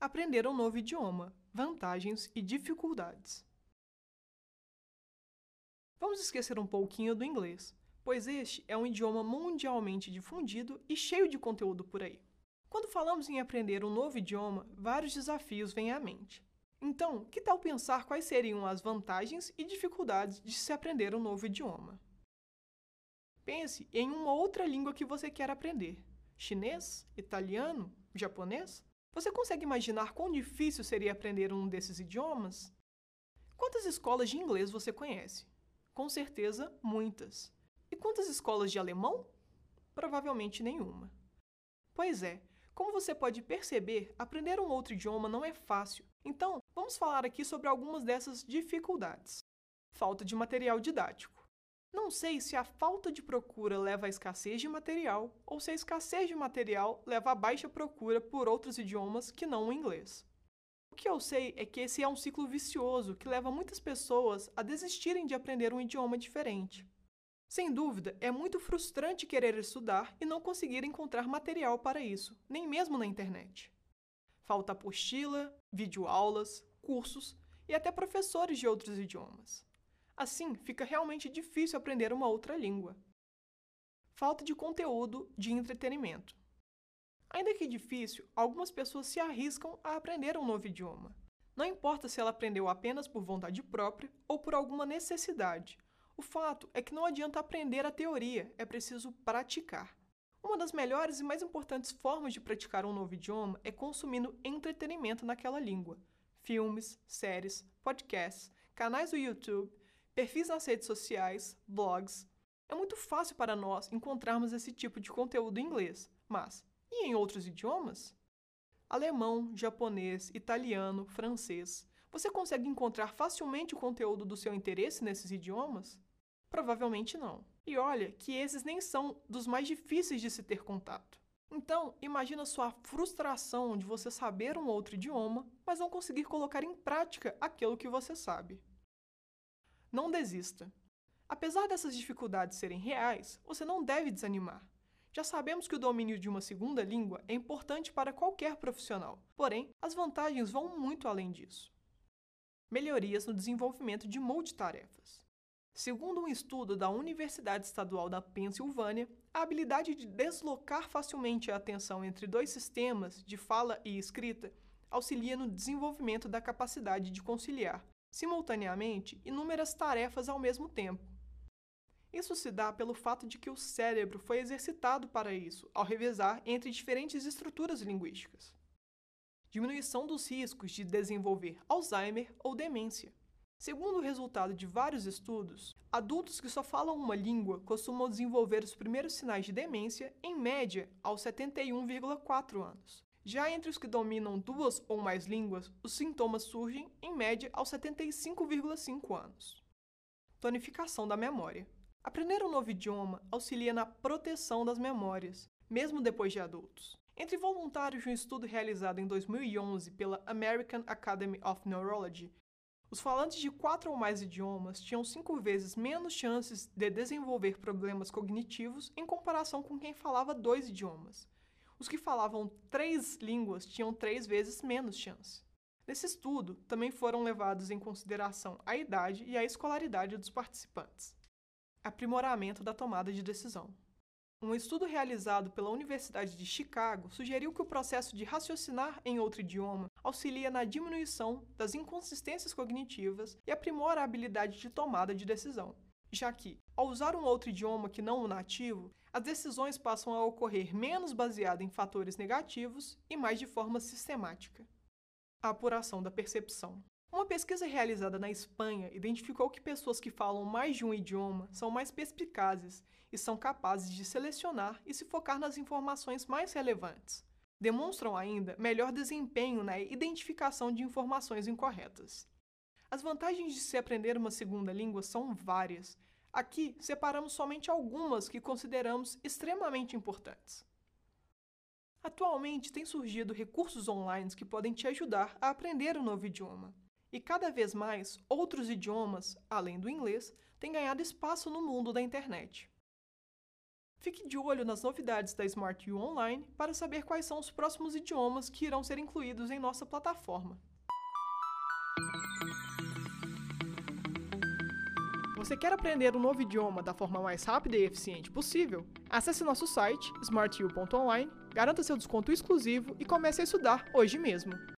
Aprender um novo idioma, vantagens e dificuldades. Vamos esquecer um pouquinho do inglês, pois este é um idioma mundialmente difundido e cheio de conteúdo por aí. Quando falamos em aprender um novo idioma, vários desafios vêm à mente. Então, que tal pensar quais seriam as vantagens e dificuldades de se aprender um novo idioma? Pense em uma outra língua que você quer aprender: chinês, italiano, japonês? Você consegue imaginar quão difícil seria aprender um desses idiomas? Quantas escolas de inglês você conhece? Com certeza, muitas. E quantas escolas de alemão? Provavelmente nenhuma. Pois é, como você pode perceber, aprender um outro idioma não é fácil. Então, vamos falar aqui sobre algumas dessas dificuldades. Falta de material didático. Não sei se a falta de procura leva à escassez de material ou se a escassez de material leva à baixa procura por outros idiomas que não o inglês. O que eu sei é que esse é um ciclo vicioso que leva muitas pessoas a desistirem de aprender um idioma diferente. Sem dúvida, é muito frustrante querer estudar e não conseguir encontrar material para isso, nem mesmo na internet. Falta apostila, videoaulas, cursos e até professores de outros idiomas. Assim, fica realmente difícil aprender uma outra língua. Falta de conteúdo de entretenimento. Ainda que difícil, algumas pessoas se arriscam a aprender um novo idioma. Não importa se ela aprendeu apenas por vontade própria ou por alguma necessidade. O fato é que não adianta aprender a teoria, é preciso praticar. Uma das melhores e mais importantes formas de praticar um novo idioma é consumindo entretenimento naquela língua. Filmes, séries, podcasts, canais do YouTube, perfis nas redes sociais, blogs. É muito fácil para nós encontrarmos esse tipo de conteúdo em inglês, mas e em outros idiomas? Alemão, japonês, italiano, francês. Você consegue encontrar facilmente o conteúdo do seu interesse nesses idiomas? Provavelmente não. E olha que esses nem são dos mais difíceis de se ter contato. Então, imagina sua frustração de você saber um outro idioma, mas não conseguir colocar em prática aquilo que você sabe. Não desista. Apesar dessas dificuldades serem reais, você não deve desanimar. Já sabemos que o domínio de uma segunda língua é importante para qualquer profissional, porém, as vantagens vão muito além disso. Melhorias no desenvolvimento de multitarefas. Segundo um estudo da Universidade Estadual da Pensilvânia, a habilidade de deslocar facilmente a atenção entre dois sistemas de fala e escrita auxilia no desenvolvimento da capacidade de conciliar simultaneamente inúmeras tarefas ao mesmo tempo. Isso se dá pelo fato de que o cérebro foi exercitado para isso, ao revezar entre diferentes estruturas linguísticas. Diminuição dos riscos de desenvolver Alzheimer ou demência. Segundo o resultado de vários estudos, adultos que só falam uma língua costumam desenvolver os primeiros sinais de demência, em média, aos 71,4 anos. Já entre os que dominam duas ou mais línguas, os sintomas surgem, em média, aos 75,5 anos. Tonificação da memória. Aprender um novo idioma auxilia na proteção das memórias, mesmo depois de adultos. Entre voluntários de um estudo realizado em 2011 pela American Academy of Neurology, os falantes de quatro ou mais idiomas tinham cinco vezes menos chances de desenvolver problemas cognitivos em comparação com quem falava dois idiomas, os que falavam três línguas tinham três vezes menos chance. Nesse estudo, também foram levados em consideração a idade e a escolaridade dos participantes. Aprimoramento da tomada de decisão. Um estudo realizado pela Universidade de Chicago sugeriu que o processo de raciocinar em outro idioma auxilia na diminuição das inconsistências cognitivas e aprimora a habilidade de tomada de decisão, já que, ao usar um outro idioma que não o nativo, as decisões passam a ocorrer menos baseadas em fatores negativos e mais de forma sistemática. A apuração da percepção. Uma pesquisa realizada na Espanha identificou que pessoas que falam mais de um idioma são mais perspicazes e são capazes de selecionar e se focar nas informações mais relevantes. Demonstram ainda melhor desempenho na identificação de informações incorretas. As vantagens de se aprender uma segunda língua são várias, Aqui separamos somente algumas que consideramos extremamente importantes. Atualmente tem surgido recursos online que podem te ajudar a aprender um novo idioma. E cada vez mais, outros idiomas, além do inglês, têm ganhado espaço no mundo da internet. Fique de olho nas novidades da Smart U Online para saber quais são os próximos idiomas que irão ser incluídos em nossa plataforma. Você quer aprender um novo idioma da forma mais rápida e eficiente possível? Acesse nosso site smartu.online, garanta seu desconto exclusivo e comece a estudar hoje mesmo.